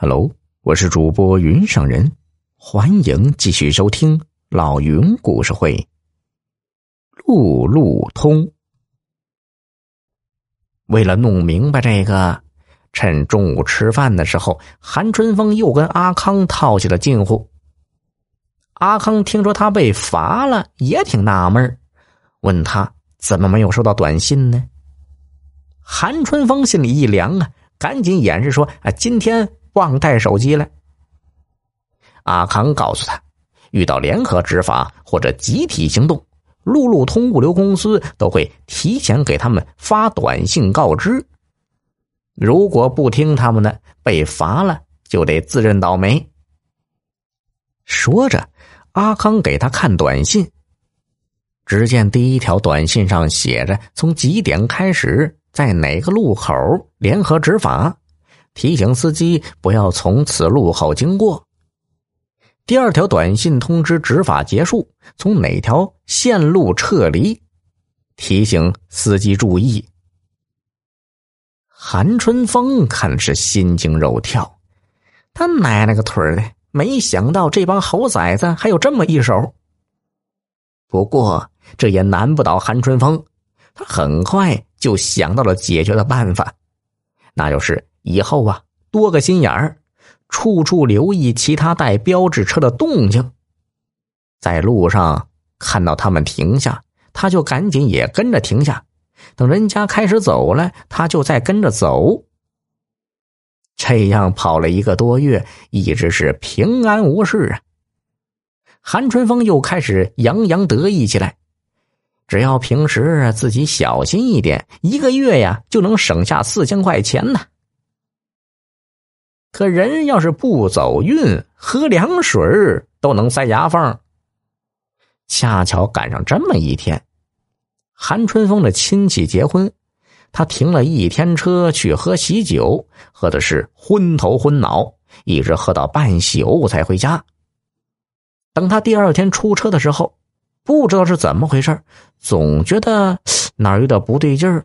Hello，我是主播云上人，欢迎继续收听老云故事会。路路通，为了弄明白这个，趁中午吃饭的时候，韩春风又跟阿康套起了近乎。阿康听说他被罚了，也挺纳闷问他怎么没有收到短信呢？韩春风心里一凉啊，赶紧掩饰说：“啊，今天。”忘带手机了。阿康告诉他，遇到联合执法或者集体行动，路路通物流公司都会提前给他们发短信告知。如果不听他们的，被罚了就得自认倒霉。说着，阿康给他看短信。只见第一条短信上写着：“从几点开始，在哪个路口联合执法。”提醒司机不要从此路口经过。第二条短信通知执法结束，从哪条线路撤离？提醒司机注意。韩春风看是心惊肉跳，他奶奶个腿的！没想到这帮猴崽子还有这么一手。不过这也难不倒韩春风，他很快就想到了解决的办法，那就是。以后啊，多个心眼儿，处处留意其他带标志车的动静。在路上看到他们停下，他就赶紧也跟着停下。等人家开始走了，他就再跟着走。这样跑了一个多月，一直是平安无事啊。韩春风又开始洋洋得意起来，只要平时自己小心一点，一个月呀就能省下四千块钱呢。可人要是不走运，喝凉水都能塞牙缝。恰巧赶上这么一天，韩春风的亲戚结婚，他停了一天车去喝喜酒，喝的是昏头昏脑，一直喝到半宿才回家。等他第二天出车的时候，不知道是怎么回事，总觉得哪儿有点不对劲儿。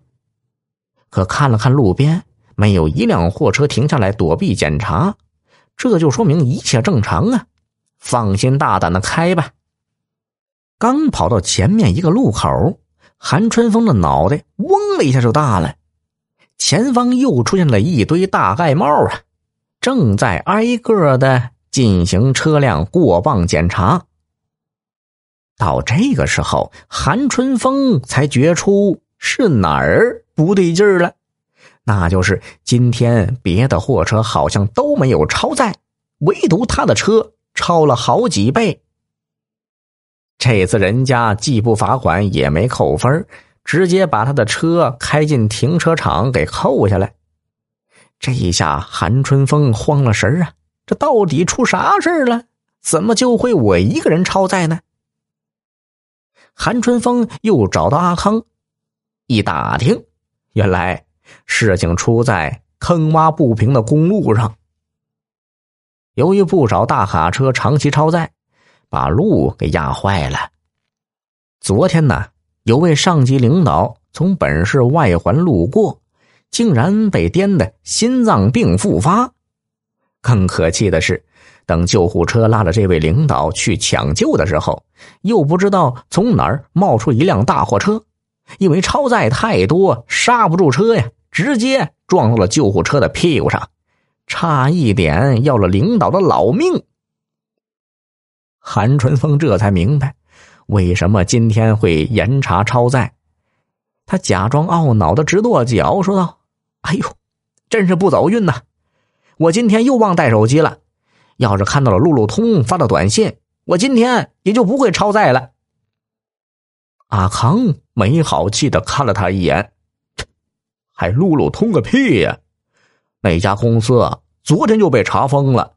可看了看路边。没有一辆货车停下来躲避检查，这就说明一切正常啊！放心大胆的开吧。刚跑到前面一个路口，韩春风的脑袋嗡的一下就大了，前方又出现了一堆大盖帽啊，正在挨个的进行车辆过磅检查。到这个时候，韩春风才觉出是哪儿不对劲儿了。那就是今天别的货车好像都没有超载，唯独他的车超了好几倍。这次人家既不罚款也没扣分，直接把他的车开进停车场给扣下来。这一下韩春风慌了神啊！这到底出啥事了？怎么就会我一个人超载呢？韩春风又找到阿康，一打听，原来。事情出在坑洼不平的公路上，由于不少大卡车长期超载，把路给压坏了。昨天呢，有位上级领导从本市外环路过，竟然被颠的心脏病复发。更可气的是，等救护车拉着这位领导去抢救的时候，又不知道从哪儿冒出一辆大货车，因为超载太多，刹不住车呀。直接撞到了救护车的屁股上，差一点要了领导的老命。韩春风这才明白，为什么今天会严查超载。他假装懊恼的直跺脚，说道：“哎呦，真是不走运呐！我今天又忘带手机了。要是看到了路路通发的短信，我今天也就不会超载了。”阿康没好气的看了他一眼。还路路通个屁呀！那家公司昨天就被查封了，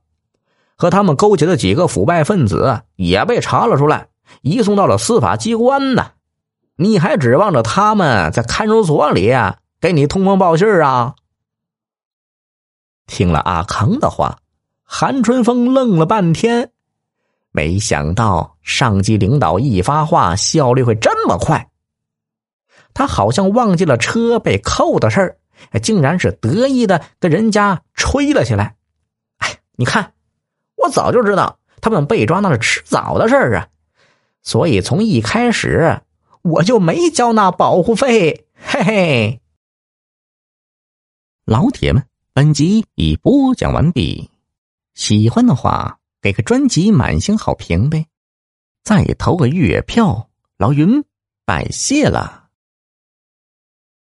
和他们勾结的几个腐败分子也被查了出来，移送到了司法机关呢。你还指望着他们在看守所里给你通风报信啊？听了阿康的话，韩春风愣了半天，没想到上级领导一发话，效率会这么快。他好像忘记了车被扣的事儿，竟然是得意的跟人家吹了起来。哎，你看，我早就知道他们被抓那是迟早的事儿啊，所以从一开始我就没交那保护费。嘿嘿，老铁们，本集已播讲完毕，喜欢的话给个专辑满星好评呗，再投个月票，老云拜谢了。